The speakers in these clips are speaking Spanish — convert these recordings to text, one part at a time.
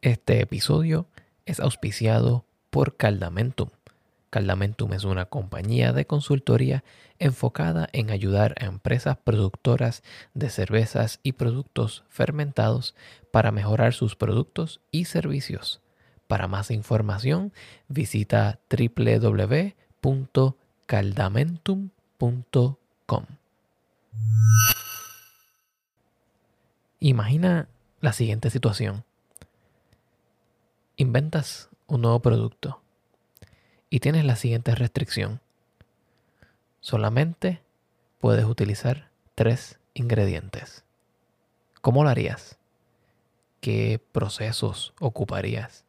Este episodio es auspiciado por Caldamentum. Caldamentum es una compañía de consultoría enfocada en ayudar a empresas productoras de cervezas y productos fermentados para mejorar sus productos y servicios. Para más información, visita www.caldamentum.com. Imagina la siguiente situación. Inventas un nuevo producto y tienes la siguiente restricción. Solamente puedes utilizar tres ingredientes. ¿Cómo lo harías? ¿Qué procesos ocuparías?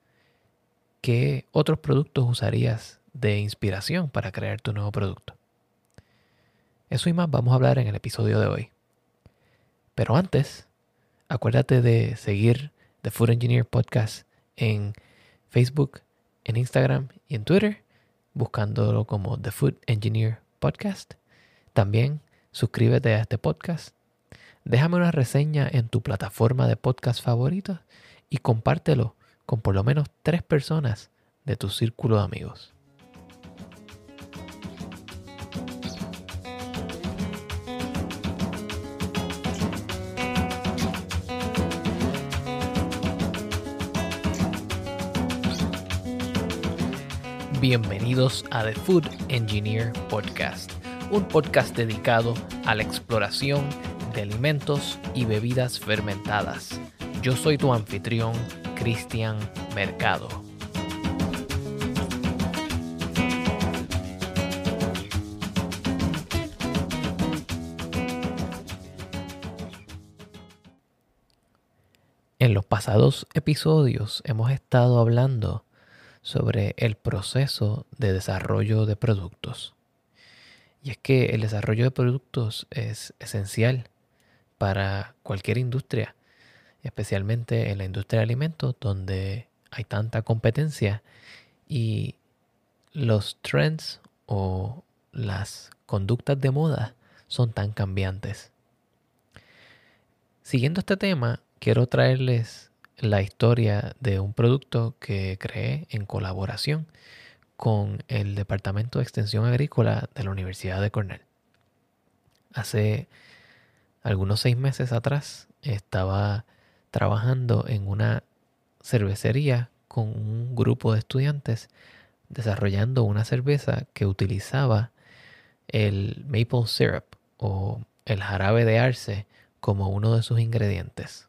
¿Qué otros productos usarías de inspiración para crear tu nuevo producto? Eso y más vamos a hablar en el episodio de hoy. Pero antes, acuérdate de seguir The Food Engineer Podcast en Facebook, en Instagram y en Twitter buscándolo como The Food Engineer Podcast. También suscríbete a este podcast. Déjame una reseña en tu plataforma de podcast favorita y compártelo con por lo menos tres personas de tu círculo de amigos. Bienvenidos a The Food Engineer Podcast, un podcast dedicado a la exploración de alimentos y bebidas fermentadas. Yo soy tu anfitrión, Cristian Mercado. En los pasados episodios hemos estado hablando sobre el proceso de desarrollo de productos. Y es que el desarrollo de productos es esencial para cualquier industria, especialmente en la industria de alimentos donde hay tanta competencia y los trends o las conductas de moda son tan cambiantes. Siguiendo este tema, quiero traerles la historia de un producto que creé en colaboración con el Departamento de Extensión Agrícola de la Universidad de Cornell. Hace algunos seis meses atrás estaba trabajando en una cervecería con un grupo de estudiantes desarrollando una cerveza que utilizaba el maple syrup o el jarabe de arce como uno de sus ingredientes.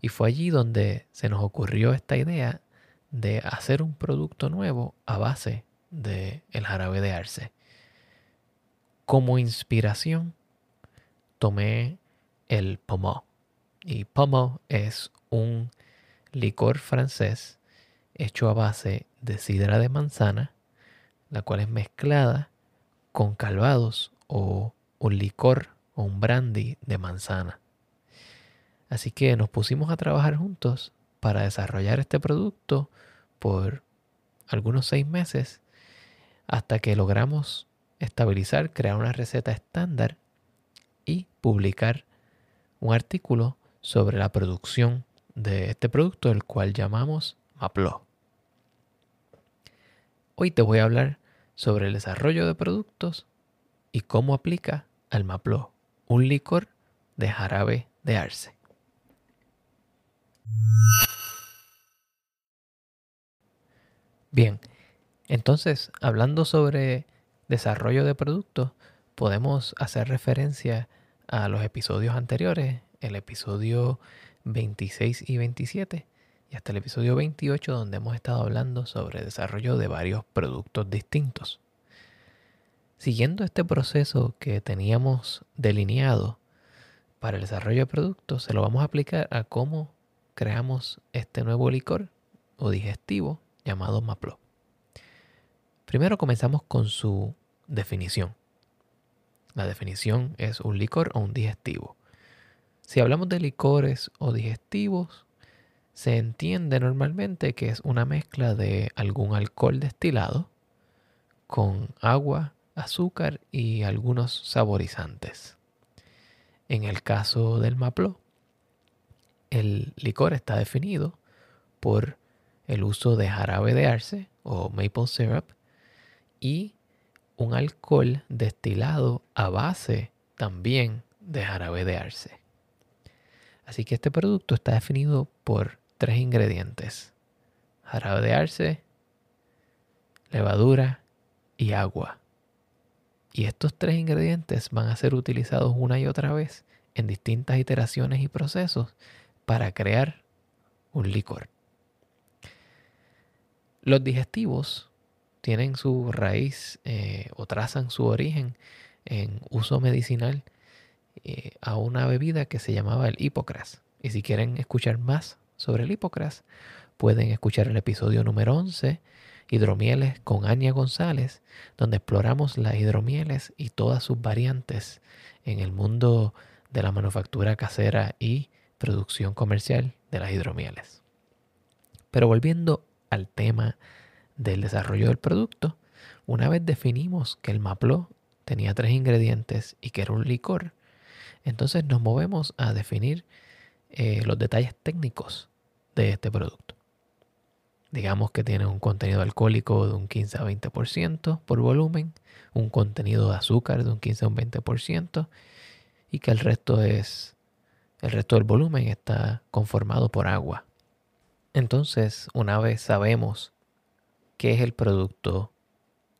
Y fue allí donde se nos ocurrió esta idea de hacer un producto nuevo a base del el jarabe de arce. Como inspiración tomé el pommeau. Y pommeau es un licor francés hecho a base de sidra de manzana, la cual es mezclada con calvados o un licor o un brandy de manzana. Así que nos pusimos a trabajar juntos para desarrollar este producto por algunos seis meses hasta que logramos estabilizar, crear una receta estándar y publicar un artículo sobre la producción de este producto, el cual llamamos Maplo. Hoy te voy a hablar sobre el desarrollo de productos y cómo aplica al Maplo, un licor de jarabe de arce. Bien, entonces, hablando sobre desarrollo de productos, podemos hacer referencia a los episodios anteriores, el episodio 26 y 27, y hasta el episodio 28, donde hemos estado hablando sobre desarrollo de varios productos distintos. Siguiendo este proceso que teníamos delineado para el desarrollo de productos, se lo vamos a aplicar a cómo creamos este nuevo licor o digestivo llamado Maplo. Primero comenzamos con su definición. La definición es un licor o un digestivo. Si hablamos de licores o digestivos, se entiende normalmente que es una mezcla de algún alcohol destilado con agua, azúcar y algunos saborizantes. En el caso del Maplo, el licor está definido por el uso de jarabe de arce o maple syrup y un alcohol destilado a base también de jarabe de arce. Así que este producto está definido por tres ingredientes. Jarabe de arce, levadura y agua. Y estos tres ingredientes van a ser utilizados una y otra vez en distintas iteraciones y procesos para crear un licor. Los digestivos tienen su raíz eh, o trazan su origen en uso medicinal eh, a una bebida que se llamaba el hipocras. Y si quieren escuchar más sobre el hipocras, pueden escuchar el episodio número 11, Hidromieles con Anya González, donde exploramos las hidromieles y todas sus variantes en el mundo de la manufactura casera y producción comercial de las hidromieles. Pero volviendo al tema del desarrollo del producto, una vez definimos que el Maplot tenía tres ingredientes y que era un licor, entonces nos movemos a definir eh, los detalles técnicos de este producto. Digamos que tiene un contenido alcohólico de un 15 a 20% por volumen, un contenido de azúcar de un 15 a un 20% y que el resto es el resto del volumen está conformado por agua. Entonces, una vez sabemos qué es el producto,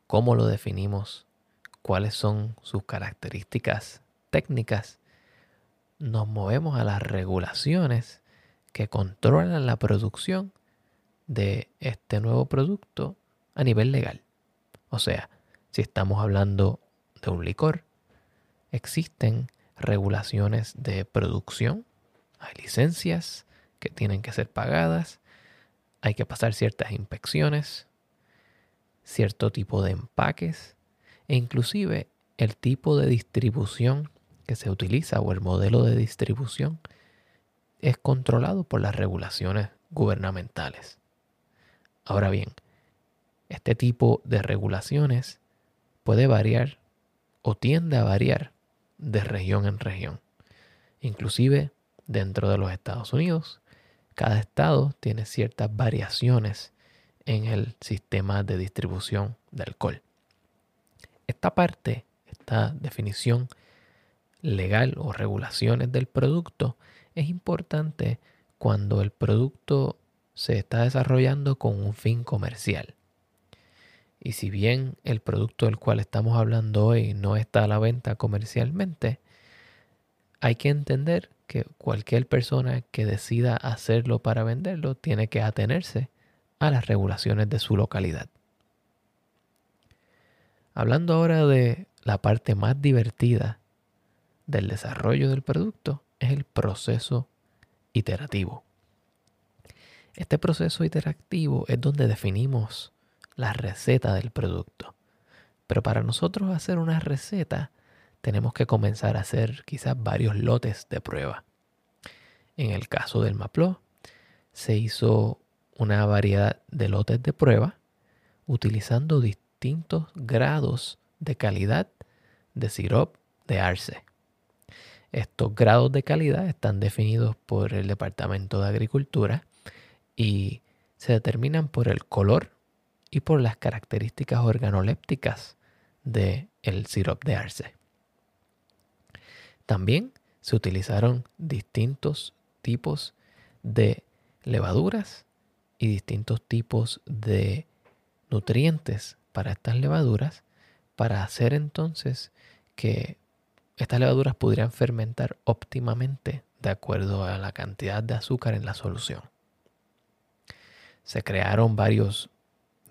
cómo lo definimos, cuáles son sus características técnicas, nos movemos a las regulaciones que controlan la producción de este nuevo producto a nivel legal. O sea, si estamos hablando de un licor, existen regulaciones de producción, hay licencias que tienen que ser pagadas, hay que pasar ciertas inspecciones, cierto tipo de empaques e inclusive el tipo de distribución que se utiliza o el modelo de distribución es controlado por las regulaciones gubernamentales. Ahora bien, este tipo de regulaciones puede variar o tiende a variar de región en región. Inclusive dentro de los Estados Unidos, cada estado tiene ciertas variaciones en el sistema de distribución de alcohol. Esta parte, esta definición legal o regulaciones del producto es importante cuando el producto se está desarrollando con un fin comercial. Y si bien el producto del cual estamos hablando hoy no está a la venta comercialmente, hay que entender que cualquier persona que decida hacerlo para venderlo tiene que atenerse a las regulaciones de su localidad. Hablando ahora de la parte más divertida del desarrollo del producto, es el proceso iterativo. Este proceso iterativo es donde definimos la receta del producto. Pero para nosotros hacer una receta tenemos que comenzar a hacer quizás varios lotes de prueba. En el caso del Maplot, se hizo una variedad de lotes de prueba utilizando distintos grados de calidad de sirop de arce. Estos grados de calidad están definidos por el Departamento de Agricultura y se determinan por el color y por las características organolépticas del el sirop de arce. También se utilizaron distintos tipos de levaduras y distintos tipos de nutrientes para estas levaduras para hacer entonces que estas levaduras pudieran fermentar óptimamente de acuerdo a la cantidad de azúcar en la solución. Se crearon varios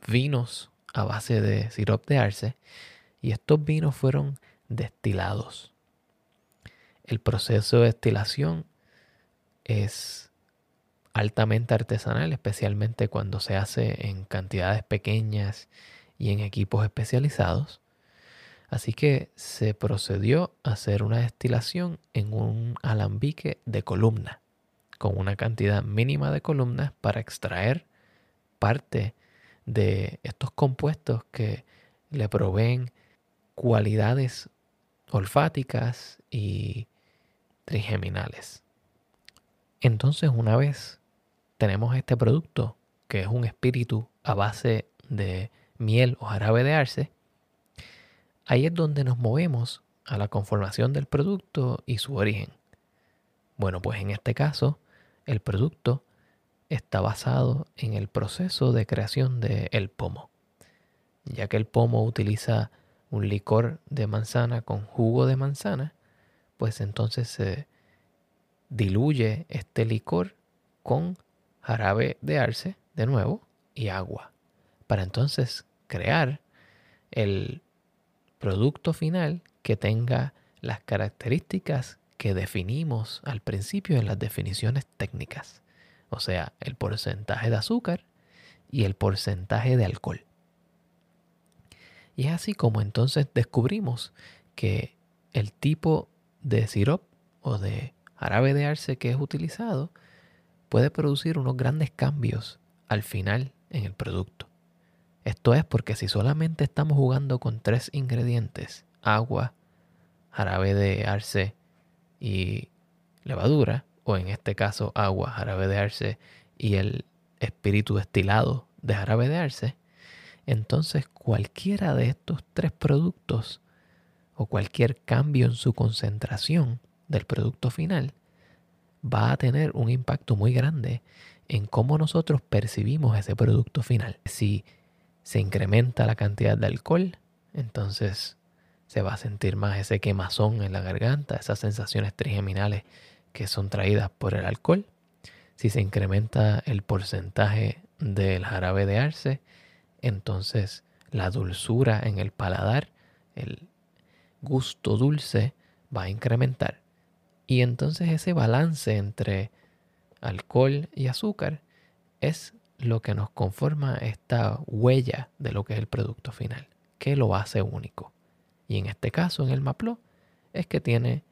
vinos a base de sirop de arce y estos vinos fueron destilados. El proceso de destilación es altamente artesanal, especialmente cuando se hace en cantidades pequeñas y en equipos especializados. Así que se procedió a hacer una destilación en un alambique de columna, con una cantidad mínima de columnas para extraer parte de estos compuestos que le proveen cualidades olfáticas y trigeminales. Entonces, una vez tenemos este producto, que es un espíritu a base de miel o jarabe de arce, ahí es donde nos movemos a la conformación del producto y su origen. Bueno, pues en este caso, el producto está basado en el proceso de creación del pomo, ya que el pomo utiliza un licor de manzana con jugo de manzana, pues entonces se diluye este licor con jarabe de arce de nuevo y agua, para entonces crear el producto final que tenga las características que definimos al principio en las definiciones técnicas, o sea, el porcentaje de azúcar y el porcentaje de alcohol. Y es así como entonces descubrimos que el tipo de sirop o de jarabe de arce que es utilizado puede producir unos grandes cambios al final en el producto. Esto es porque si solamente estamos jugando con tres ingredientes, agua, jarabe de arce y levadura, o en este caso agua, jarabe de y el espíritu destilado de jarabe entonces cualquiera de estos tres productos o cualquier cambio en su concentración del producto final va a tener un impacto muy grande en cómo nosotros percibimos ese producto final. Si se incrementa la cantidad de alcohol, entonces se va a sentir más ese quemazón en la garganta, esas sensaciones trigeminales que son traídas por el alcohol. Si se incrementa el porcentaje del jarabe de arce, entonces la dulzura en el paladar, el gusto dulce va a incrementar. Y entonces ese balance entre alcohol y azúcar es lo que nos conforma esta huella de lo que es el producto final, que lo hace único. Y en este caso, en el Maplo, es que tiene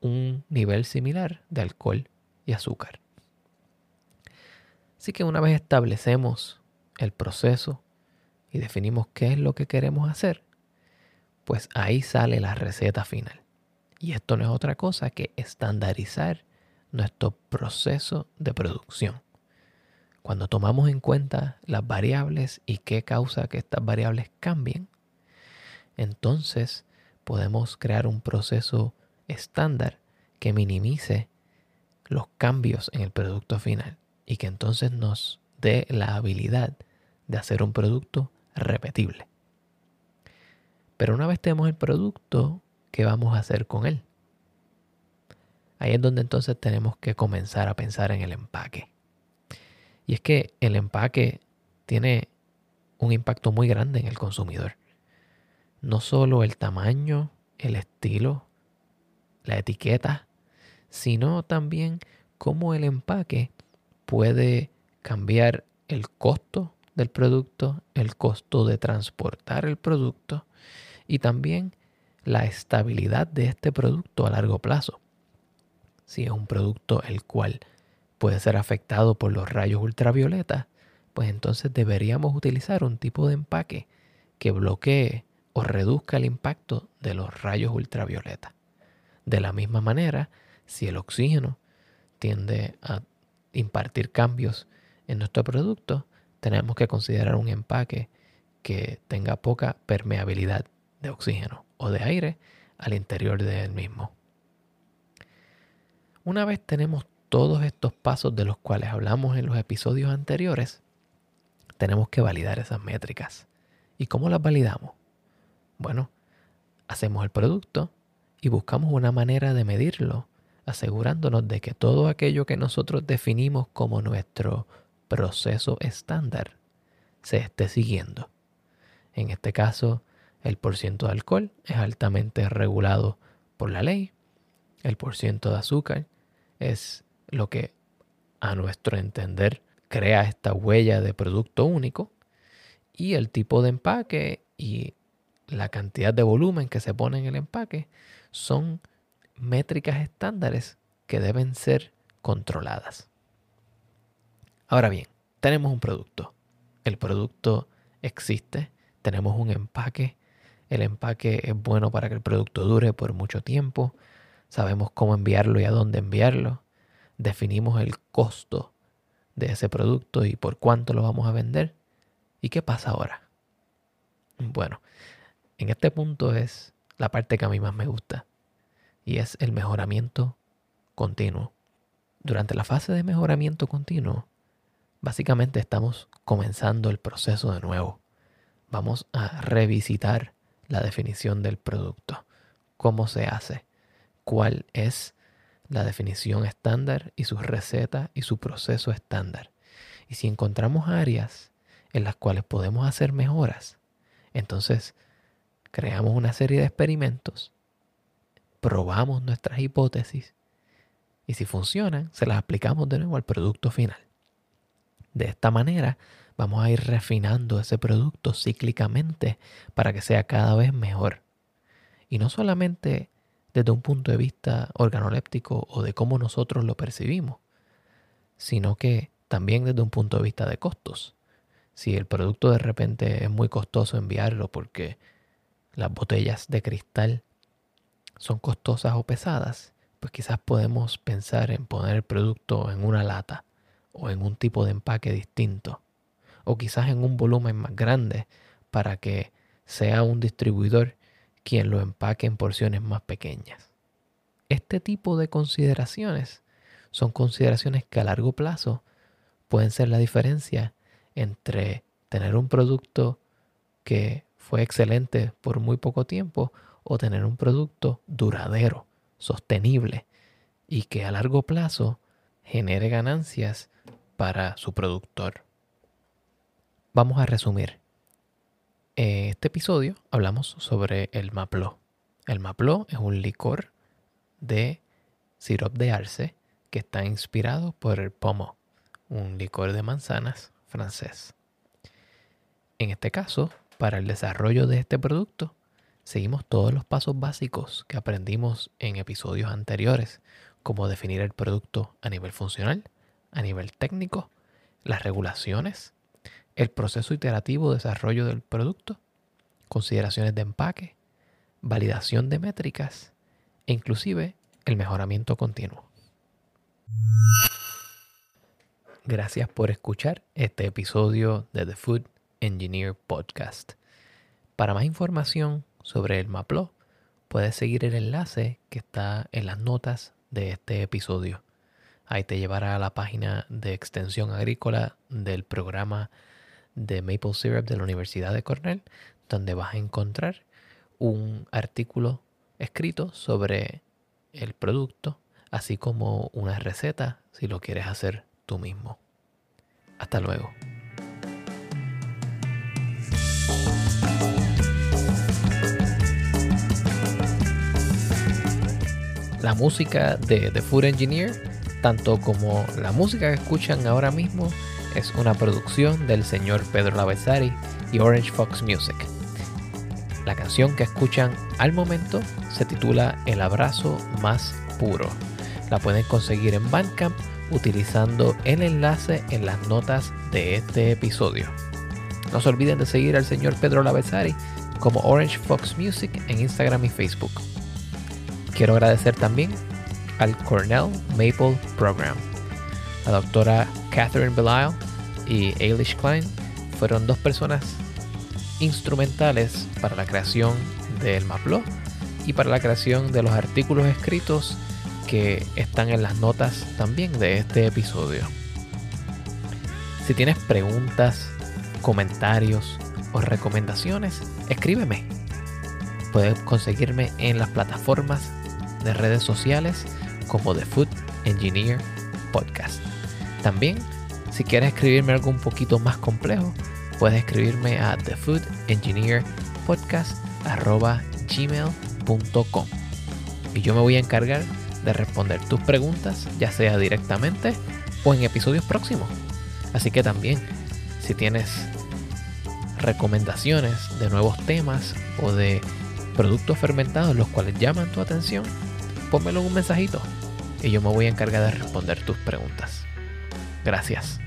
un nivel similar de alcohol y azúcar. Así que una vez establecemos el proceso y definimos qué es lo que queremos hacer, pues ahí sale la receta final. Y esto no es otra cosa que estandarizar nuestro proceso de producción. Cuando tomamos en cuenta las variables y qué causa que estas variables cambien, entonces podemos crear un proceso estándar que minimice los cambios en el producto final y que entonces nos dé la habilidad de hacer un producto repetible. Pero una vez tenemos el producto, ¿qué vamos a hacer con él? Ahí es donde entonces tenemos que comenzar a pensar en el empaque. Y es que el empaque tiene un impacto muy grande en el consumidor. No solo el tamaño, el estilo, la etiqueta, sino también cómo el empaque puede cambiar el costo del producto, el costo de transportar el producto y también la estabilidad de este producto a largo plazo. Si es un producto el cual puede ser afectado por los rayos ultravioleta, pues entonces deberíamos utilizar un tipo de empaque que bloquee o reduzca el impacto de los rayos ultravioleta. De la misma manera, si el oxígeno tiende a impartir cambios en nuestro producto, tenemos que considerar un empaque que tenga poca permeabilidad de oxígeno o de aire al interior del mismo. Una vez tenemos todos estos pasos de los cuales hablamos en los episodios anteriores, tenemos que validar esas métricas. ¿Y cómo las validamos? Bueno, hacemos el producto y buscamos una manera de medirlo, asegurándonos de que todo aquello que nosotros definimos como nuestro proceso estándar se esté siguiendo. En este caso, el porciento de alcohol es altamente regulado por la ley. El porciento de azúcar es lo que a nuestro entender crea esta huella de producto único. Y el tipo de empaque y la cantidad de volumen que se pone en el empaque son métricas estándares que deben ser controladas. Ahora bien, tenemos un producto. El producto existe, tenemos un empaque. El empaque es bueno para que el producto dure por mucho tiempo. Sabemos cómo enviarlo y a dónde enviarlo. definimos el costo de ese producto y por cuánto lo vamos a vender. ¿Y qué pasa ahora? Bueno, en este punto es la parte que a mí más me gusta y es el mejoramiento continuo. Durante la fase de mejoramiento continuo, básicamente estamos comenzando el proceso de nuevo. Vamos a revisitar la definición del producto, cómo se hace, cuál es la definición estándar y sus recetas y su proceso estándar. Y si encontramos áreas en las cuales podemos hacer mejoras, entonces creamos una serie de experimentos, probamos nuestras hipótesis y si funcionan, se las aplicamos de nuevo al producto final. De esta manera, vamos a ir refinando ese producto cíclicamente para que sea cada vez mejor. Y no solamente desde un punto de vista organoléptico o de cómo nosotros lo percibimos, sino que también desde un punto de vista de costos. Si el producto de repente es muy costoso enviarlo porque las botellas de cristal son costosas o pesadas, pues quizás podemos pensar en poner el producto en una lata o en un tipo de empaque distinto, o quizás en un volumen más grande para que sea un distribuidor quien lo empaque en porciones más pequeñas. Este tipo de consideraciones son consideraciones que a largo plazo pueden ser la diferencia entre tener un producto que fue excelente por muy poco tiempo o tener un producto duradero, sostenible y que a largo plazo genere ganancias para su productor. Vamos a resumir. En este episodio hablamos sobre el mapló. El mapló es un licor de sirop de arce que está inspirado por el pomo, un licor de manzanas francés. En este caso, para el desarrollo de este producto, seguimos todos los pasos básicos que aprendimos en episodios anteriores, como definir el producto a nivel funcional, a nivel técnico, las regulaciones, el proceso iterativo de desarrollo del producto, consideraciones de empaque, validación de métricas e inclusive el mejoramiento continuo. Gracias por escuchar este episodio de The Food Engineer Podcast. Para más información sobre el MAPLO, puedes seguir el enlace que está en las notas de este episodio. Ahí te llevará a la página de extensión agrícola del programa de Maple Syrup de la Universidad de Cornell, donde vas a encontrar un artículo escrito sobre el producto, así como una receta si lo quieres hacer tú mismo. Hasta luego. La música de The Food Engineer, tanto como la música que escuchan ahora mismo, es una producción del señor Pedro Lavezari y Orange Fox Music. La canción que escuchan al momento se titula El abrazo más puro. La pueden conseguir en Bandcamp utilizando el enlace en las notas de este episodio. No se olviden de seguir al señor Pedro Lavezari como Orange Fox Music en Instagram y Facebook. Quiero agradecer también al Cornell Maple Program. La doctora Catherine Belisle y Eilish Klein fueron dos personas instrumentales para la creación del Maplo y para la creación de los artículos escritos que están en las notas también de este episodio. Si tienes preguntas, comentarios o recomendaciones, escríbeme. Puedes conseguirme en las plataformas de redes sociales como The Food Engineer Podcast. También, si quieres escribirme algo un poquito más complejo, puedes escribirme a thefoodengineerpodcast.gmail.com y yo me voy a encargar de responder tus preguntas, ya sea directamente o en episodios próximos. Así que también, si tienes recomendaciones de nuevos temas o de productos fermentados los cuales llaman tu atención, pónmelo en un mensajito y yo me voy a encargar de responder tus preguntas. Gracias.